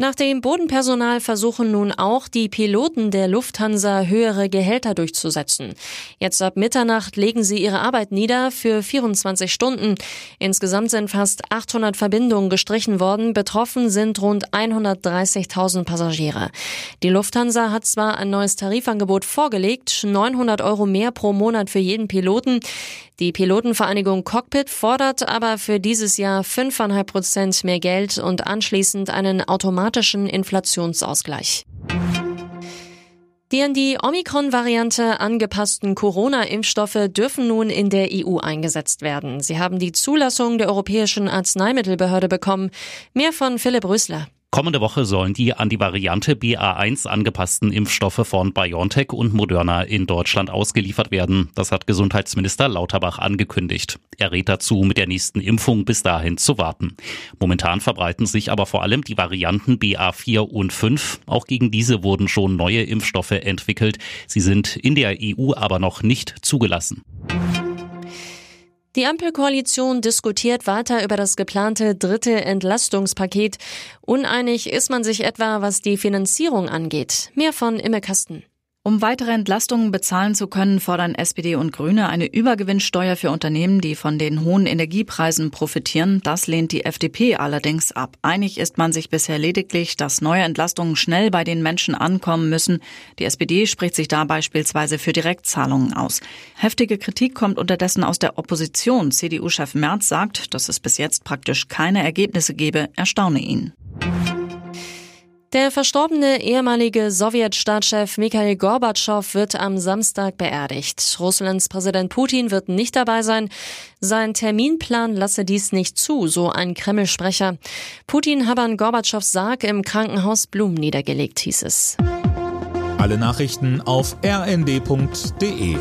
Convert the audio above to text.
Nach dem Bodenpersonal versuchen nun auch die Piloten der Lufthansa höhere Gehälter durchzusetzen. Jetzt ab Mitternacht legen sie ihre Arbeit nieder für 24 Stunden. Insgesamt sind fast 800 Verbindungen gestrichen worden. Betroffen sind rund 130.000 Passagiere. Die Lufthansa hat zwar ein neues Tarifangebot vorgelegt, 900 Euro mehr pro Monat für jeden Piloten. Die Pilotenvereinigung Cockpit fordert aber für dieses Jahr 5,5 Prozent mehr Geld und anschließend einen automatischen Inflationsausgleich. Die an die Omikron-Variante angepassten Corona-Impfstoffe dürfen nun in der EU eingesetzt werden. Sie haben die Zulassung der Europäischen Arzneimittelbehörde bekommen. Mehr von Philipp Rösler. Kommende Woche sollen die an die Variante BA1 angepassten Impfstoffe von BioNTech und Moderna in Deutschland ausgeliefert werden. Das hat Gesundheitsminister Lauterbach angekündigt. Er rät dazu, mit der nächsten Impfung bis dahin zu warten. Momentan verbreiten sich aber vor allem die Varianten BA4 und 5. Auch gegen diese wurden schon neue Impfstoffe entwickelt. Sie sind in der EU aber noch nicht zugelassen. Die Ampelkoalition diskutiert weiter über das geplante dritte Entlastungspaket. Uneinig ist man sich etwa, was die Finanzierung angeht. Mehr von Imme Kasten. Um weitere Entlastungen bezahlen zu können, fordern SPD und Grüne eine Übergewinnsteuer für Unternehmen, die von den hohen Energiepreisen profitieren. Das lehnt die FDP allerdings ab. Einig ist man sich bisher lediglich, dass neue Entlastungen schnell bei den Menschen ankommen müssen. Die SPD spricht sich da beispielsweise für Direktzahlungen aus. Heftige Kritik kommt unterdessen aus der Opposition. CDU-Chef Merz sagt, dass es bis jetzt praktisch keine Ergebnisse gebe, erstaune ihn. Der verstorbene ehemalige Sowjetstaatschef Mikhail Gorbatschow wird am Samstag beerdigt. Russlands Präsident Putin wird nicht dabei sein. Sein Terminplan lasse dies nicht zu, so ein Kreml-Sprecher. Putin habe an Gorbatschows Sarg im Krankenhaus Blumen niedergelegt, hieß es. Alle Nachrichten auf rnd.de